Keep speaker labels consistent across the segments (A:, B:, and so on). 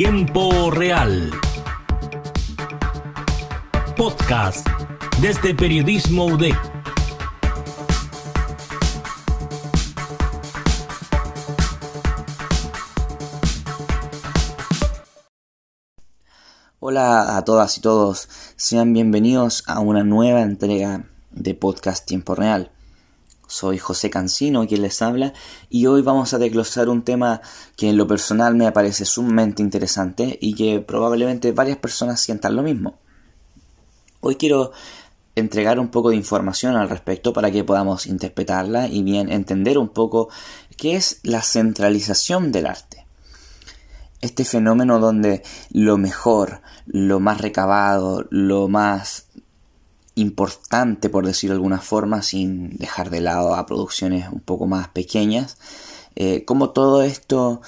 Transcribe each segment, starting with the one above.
A: Tiempo Real. Podcast desde Periodismo UDEC.
B: Hola a todas y todos, sean bienvenidos a una nueva entrega de Podcast Tiempo Real. Soy José Cancino quien les habla y hoy vamos a desglosar un tema que en lo personal me parece sumamente interesante y que probablemente varias personas sientan lo mismo. Hoy quiero entregar un poco de información al respecto para que podamos interpretarla y bien entender un poco qué es la centralización del arte. Este fenómeno donde lo mejor, lo más recabado, lo más importante, por decirlo de alguna forma, sin dejar de lado a producciones un poco más pequeñas, eh, como todo esto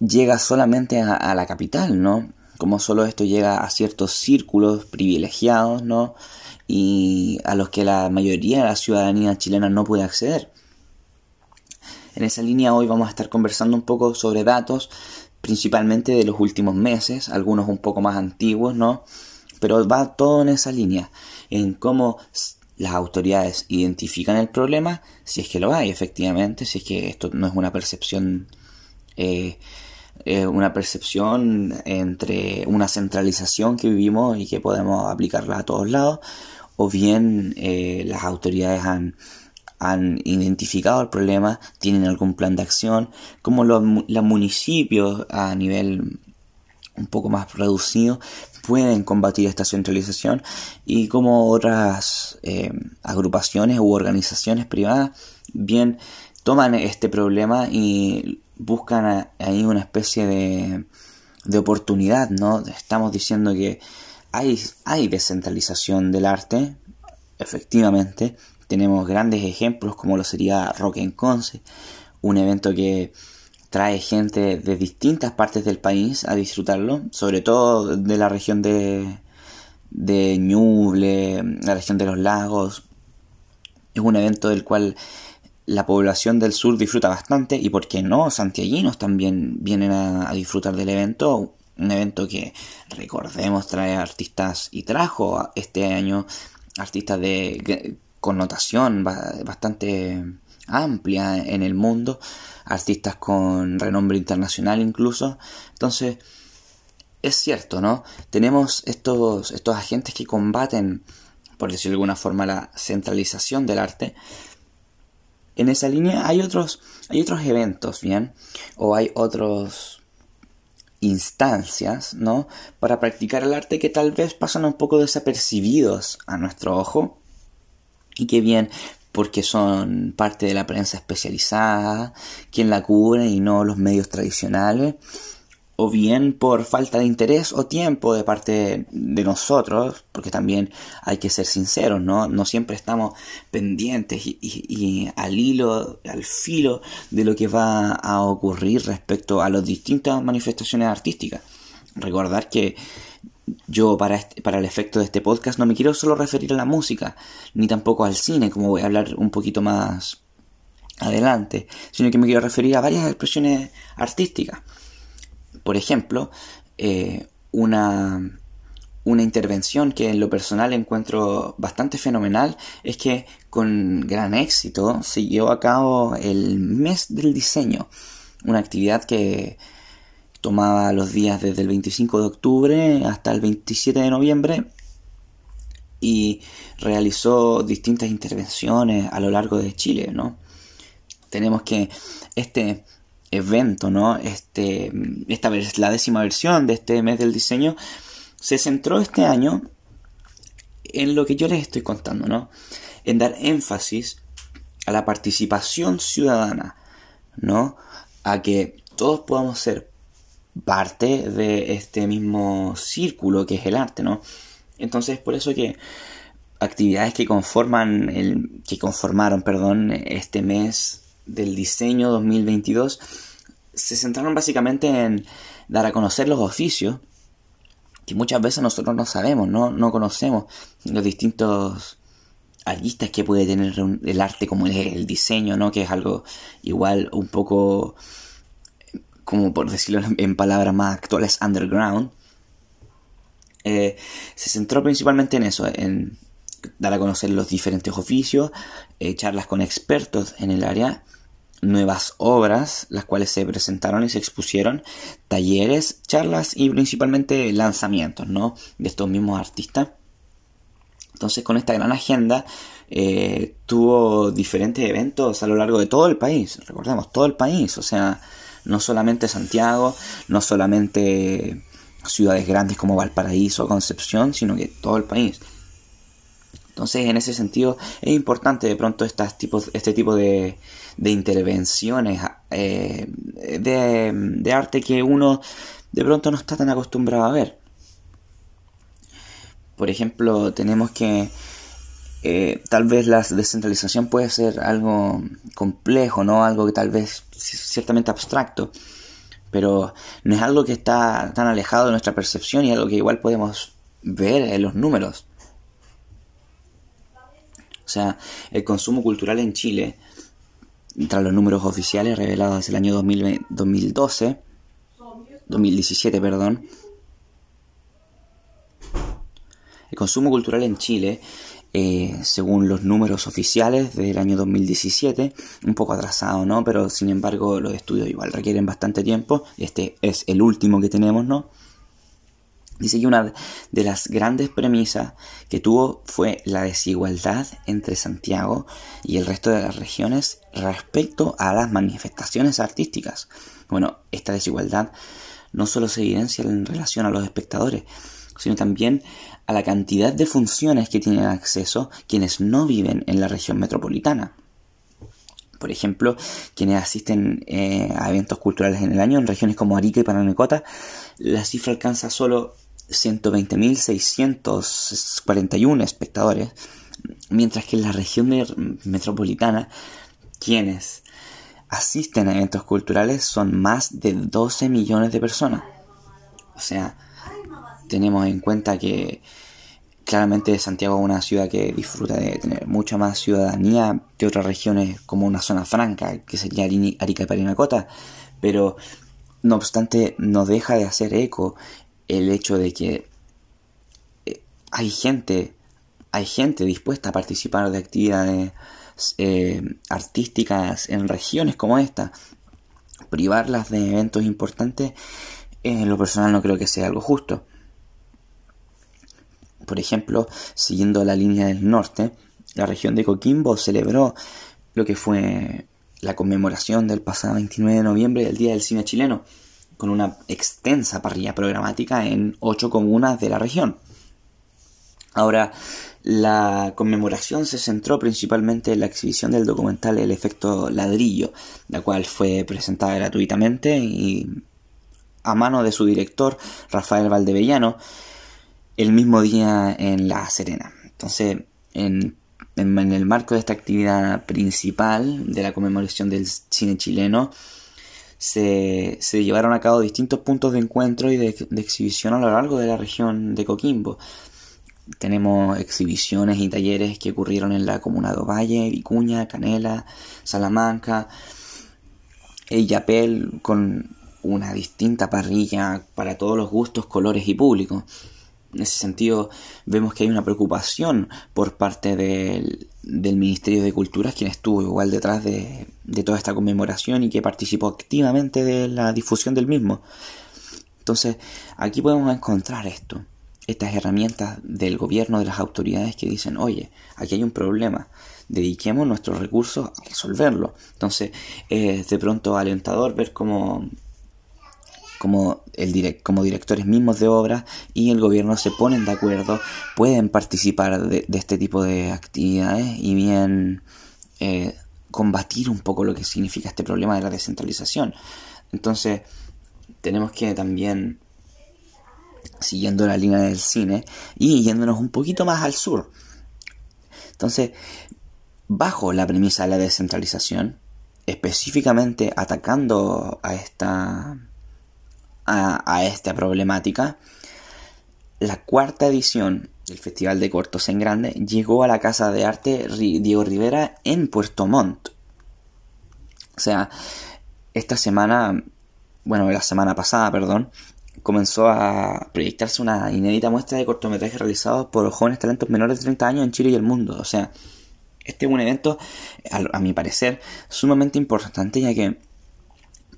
B: llega solamente a, la capital, ¿no? Como solo esto llega a ciertos círculos privilegiados, ¿no? Y a los que la mayoría de la ciudadanía chilena no puede acceder. En esa línea hoy vamos a estar conversando un poco sobre datos, principalmente de los últimos meses, algunos un poco más antiguos, ¿no? Pero va todo en esa línea en cómo las autoridades identifican el problema, si es que lo hay efectivamente, si es que esto no es una percepción, eh, eh, una percepción entre una centralización que vivimos y que podemos aplicarla a todos lados, o bien eh, las autoridades han, han identificado el problema, tienen algún plan de acción, como los, los municipios a nivel un poco más reducido pueden combatir esta centralización y como otras eh, agrupaciones u organizaciones privadas bien toman este problema y buscan ahí una especie de, de oportunidad, ¿no? Estamos diciendo que hay, hay descentralización del arte, efectivamente, tenemos grandes ejemplos como lo sería Rock en Conce, un evento que trae gente de distintas partes del país a disfrutarlo, sobre todo de la región de, de Ñuble, la región de los lagos. Es un evento del cual la población del sur disfruta bastante y, ¿por qué no? Santiaguinos también vienen a, disfrutar del evento. Un evento que, recordemos, trae artistas y trajo este año artistas de connotación bastante amplia en el mundo, artistas con renombre internacional incluso. Entonces, es cierto, ¿no? Tenemos estos, estos agentes que combaten, por decirlo de alguna forma, la centralización del arte. En esa línea hay otros, hay otros eventos, ¿bien? O hay otros instancias, ¿no? Para practicar el arte que tal vez pasan un poco desapercibidos a nuestro ojo y que bien porque son parte de la prensa especializada, quien la cubre y no los medios tradicionales, o bien por falta de interés o tiempo de parte de nosotros, porque también hay que ser sinceros, ¿no? No siempre estamos pendientes y, al hilo, al filo de lo que va a ocurrir respecto a las distintas manifestaciones artísticas. Recordar que yo para, este, para el efecto de este podcast no me quiero solo referir a la música, ni tampoco al cine, como voy a hablar un poquito más adelante, sino que me quiero referir a varias expresiones artísticas. Por ejemplo, eh, una, una intervención que en lo personal encuentro bastante fenomenal es que con gran éxito se llevó a cabo el mes del diseño, una actividad que tomaba los días desde el 25 de octubre hasta el 27 de noviembre y realizó distintas intervenciones a lo largo de Chile, ¿no? Tenemos que este evento, ¿no? Este, esta es la décima versión de este mes del diseño se centró este año en lo que yo les estoy contando, ¿no? En dar énfasis a la participación ciudadana, ¿no? A que todos podamos ser parte de este mismo círculo que es el arte, ¿no? Entonces, por eso que actividades que conforman el que conformaron, perdón, este mes del diseño 2022 se centraron básicamente en dar a conocer los oficios que muchas veces nosotros no sabemos, no, no conocemos los distintos artistas que puede tener el arte como el, el diseño, ¿no? Que es algo igual un poco como por decirlo en palabras más actuales, underground, eh, se centró principalmente en eso, en dar a conocer los diferentes oficios, eh, charlas con expertos en el área, nuevas obras, las cuales se presentaron y se expusieron, talleres, charlas y principalmente lanzamientos, ¿no? De estos mismos artistas. Entonces, con esta gran agenda, eh, tuvo diferentes eventos a lo largo de todo el país. Recordemos, todo el país. O sea, no solamente Santiago, no solamente ciudades grandes como Valparaíso Concepción, sino que todo el país. Entonces, en ese sentido, es importante de pronto estas tipos, este tipo de, de intervenciones eh, de, arte que uno de pronto no está tan acostumbrado a ver. Por ejemplo, tenemos que eh, tal vez la descentralización puede ser algo complejo, ¿no? Algo que tal vez ciertamente abstracto pero no es algo que está tan alejado de nuestra percepción y algo que igual podemos ver en los números. O sea, el consumo cultural en Chile, tras los números oficiales revelados desde el año 2012, 2017, perdón, el consumo cultural en Chile eh, según los números oficiales del año 2017, un poco atrasado, ¿no? Pero sin embargo los estudios igual requieren bastante tiempo, este es el último que tenemos, ¿no? Dice que una de las grandes premisas que tuvo fue la desigualdad entre Santiago y el resto de las regiones respecto a las manifestaciones artísticas. Bueno, esta desigualdad no solo se evidencia en relación a los espectadores, sino también a la cantidad de funciones que tienen acceso quienes no viven en la región metropolitana. Por ejemplo, quienes asisten eh, a eventos culturales en el año en regiones como Arica y Paranecota, la cifra alcanza solo 120.641 espectadores, mientras que en la región metropolitana, quienes asisten a eventos culturales son más de 12 millones de personas. O sea, tenemos en cuenta que claramente Santiago es una ciudad que disfruta de tener mucha más ciudadanía que otras regiones como una zona franca, que sería Arica y Parinacota, pero no obstante no deja de hacer eco el hecho de que eh, hay gente, hay gente dispuesta a participar de actividades eh, artísticas en regiones como esta. Privarlas de eventos importantes, en lo personal no creo que sea algo justo. Por ejemplo, siguiendo la línea del norte, la región de Coquimbo celebró lo que fue la conmemoración del pasado 29 de noviembre del Día del Cine Chileno, con una extensa parrilla programática en ocho comunas de la región. Ahora, la conmemoración se centró principalmente en la exhibición del documental El efecto ladrillo, la cual fue presentada gratuitamente y a mano de su director Rafael Valdevellano, el mismo día en La Serena. Entonces, en, el marco de esta actividad principal de la conmemoración del cine chileno, se, llevaron a cabo distintos puntos de encuentro y de, exhibición a lo largo de la región de Coquimbo. Tenemos exhibiciones y talleres que ocurrieron en la comuna de Ovalle, Vicuña, Canela, Salamanca, Yapel, con una distinta parrilla para todos los gustos, colores y públicos. En ese sentido, vemos que hay una preocupación por parte del, Ministerio de Cultura, quien estuvo igual detrás de, toda esta conmemoración y que participó activamente de la difusión del mismo. Entonces, aquí podemos encontrar esto, estas herramientas del gobierno, de las autoridades que dicen, oye, aquí hay un problema, dediquemos nuestros recursos a resolverlo. Entonces, es de pronto alentador ver cómo como, el directores mismos de obras y el gobierno se ponen de acuerdo, pueden participar de, este tipo de actividades y bien eh, combatir un poco lo que significa este problema de la descentralización. Entonces, tenemos que también, siguiendo la línea del cine y yéndonos un poquito más al sur. Entonces, bajo la premisa de la descentralización, específicamente atacando a esta a, esta problemática, la cuarta edición del Festival de Cortos en Grande llegó a la Casa de Arte Diego Rivera en Puerto Montt. O sea, esta semana bueno, la semana pasada, perdón, comenzó a proyectarse una inédita muestra de cortometrajes realizados por jóvenes talentos menores de 30 años en Chile y el mundo. O sea, este es un evento, a, mi parecer, sumamente importante ya que,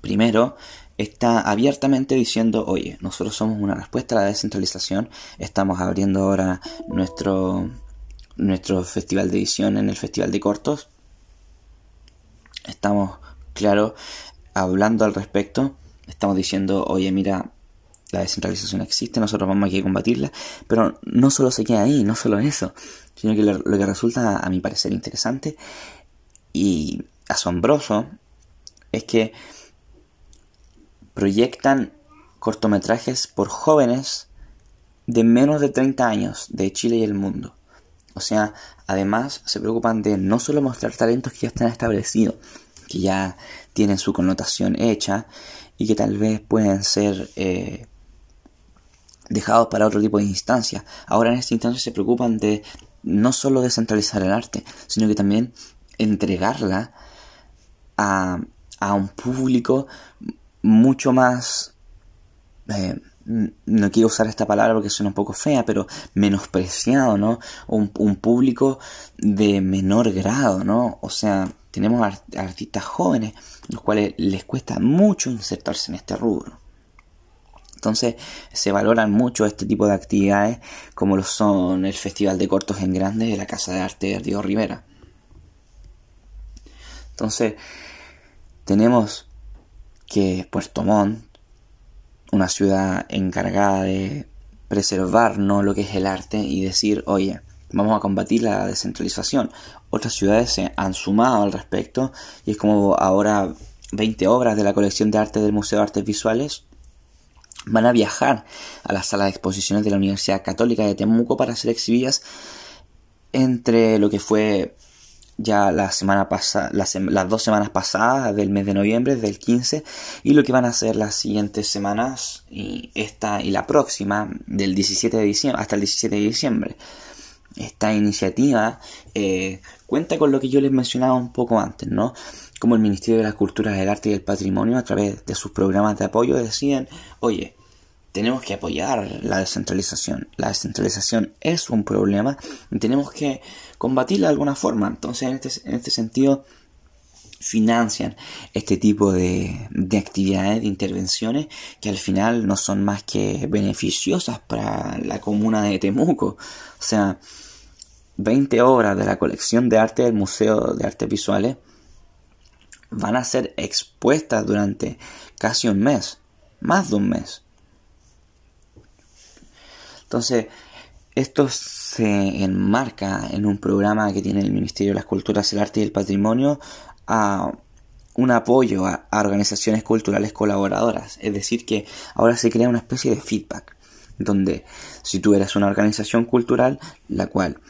B: primero, está abiertamente diciendo, oye, nosotros somos una respuesta a la descentralización, estamos abriendo ahora nuestro, nuestro festival de edición en el Festival de Cortos, estamos, claro, hablando al respecto, estamos diciendo, oye, mira, la descentralización existe, nosotros vamos a que combatirla, pero no solo se queda ahí, no solo eso, sino que lo, que resulta a mi parecer interesante y asombroso es que proyectan cortometrajes por jóvenes de menos de 30 años de Chile y el mundo. O sea, además se preocupan de no solo mostrar talentos que ya están establecidos, que ya tienen su connotación hecha y que tal vez pueden ser eh, dejados para otro tipo de instancias. Ahora en esta instancia se preocupan de no solo descentralizar el arte, sino que también entregarla a, a un público mucho más... Eh, no quiero usar esta palabra porque suena un poco fea, pero menospreciado, ¿no? Un, público de menor grado, ¿no? O sea, tenemos artistas jóvenes, los cuales les cuesta mucho insertarse en este rubro. Entonces se valoran mucho este tipo de actividades como lo son el Festival de Cortos en Grande de la Casa de Arte de Diego Rivera. Entonces tenemos que Puerto Montt, una ciudad encargada de preservar ¿no? lo que es el arte y decir, oye, vamos a combatir la descentralización. Otras ciudades se han sumado al respecto y es como ahora 20 obras de la colección de arte del Museo de Artes Visuales van a viajar a la sala de exposiciones de la Universidad Católica de Temuco para ser exhibidas entre lo que fue ya la semana pasada, las, dos semanas pasadas del mes de noviembre, del 15, y lo que van a ser las siguientes semanas, y esta y la próxima, del 17 de diciembre, hasta el 17 de diciembre. Esta iniciativa eh, cuenta con lo que yo les mencionaba un poco antes, ¿no? como el Ministerio de la Cultura, del Arte y del Patrimonio, a través de sus programas de apoyo, deciden, oye, tenemos que apoyar la descentralización. La descentralización es un problema y tenemos que combatirla de alguna forma. Entonces, en este, en este sentido, financian este tipo de, de, actividades, de intervenciones que al final no son más que beneficiosas para la comuna de Temuco. O sea, 20 obras de la colección de arte del Museo de Artes Visuales van a ser expuestas durante casi un mes, más de un mes. Entonces, esto se enmarca en un programa que tiene el Ministerio de las Culturas, el Arte y el Patrimonio a un apoyo a, organizaciones culturales colaboradoras. Es decir, que ahora se crea una especie de feedback, donde si tú eres una organización cultural, la cual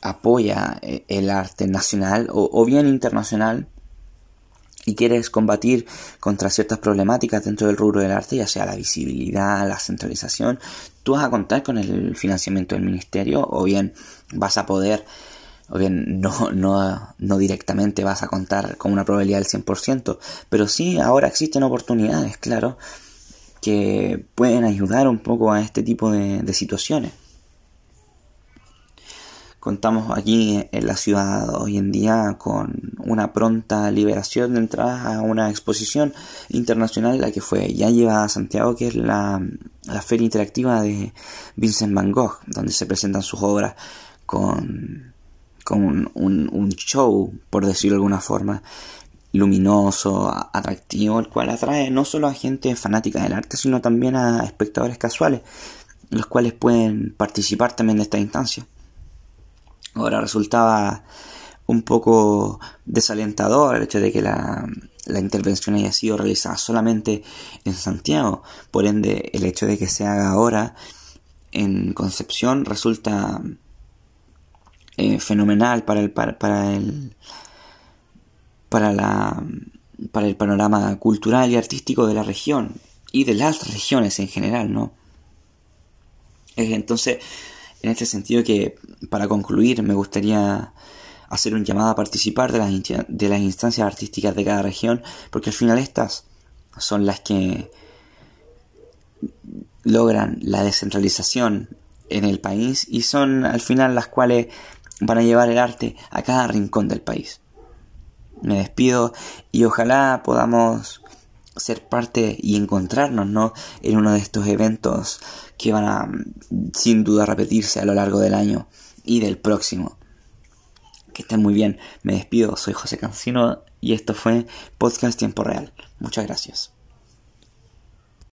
B: apoya eh, el arte nacional o bien internacional, y quieres combatir contra ciertas problemáticas dentro del rubro del arte, ya sea la visibilidad, la centralización, tú vas a contar con el financiamiento del ministerio o bien vas a poder, o bien no, no, no directamente vas a contar con una probabilidad del 100%, pero sí ahora existen oportunidades, claro, que pueden ayudar un poco a este tipo de situaciones. Contamos aquí en la ciudad hoy en día con una pronta liberación de entradas a una exposición internacional, la que fue ya llevada a Santiago, que es la, Feria Interactiva de Vincent Van Gogh, donde se presentan sus obras con, con un, un show, por decirlo de alguna forma, luminoso, atractivo, el cual atrae no solo a gente fanática del arte, sino también a espectadores casuales, los cuales pueden participar también de esta instancia. Ahora resultaba un poco desalentador el hecho de que la, intervención haya sido realizada solamente en Santiago. Por ende, el hecho de que se haga ahora en Concepción resulta eh, fenomenal para el para, el para la para el panorama cultural y artístico de la región y de las regiones en general, ¿no? Entonces, en este sentido que, para concluir, me gustaría hacer un llamado a participar de las, de las instancias artísticas de cada región, porque al final estas son las que logran la descentralización en el país y son al final las cuales van a llevar el arte a cada rincón del país. Me despido y ojalá podamos ser parte y encontrarnos ¿no? en uno de estos eventos que van a sin duda repetirse a lo largo del año y del próximo. Que estén muy bien. Me despido. Soy José Cancino y esto fue Podcast Tiempo Real. Muchas gracias.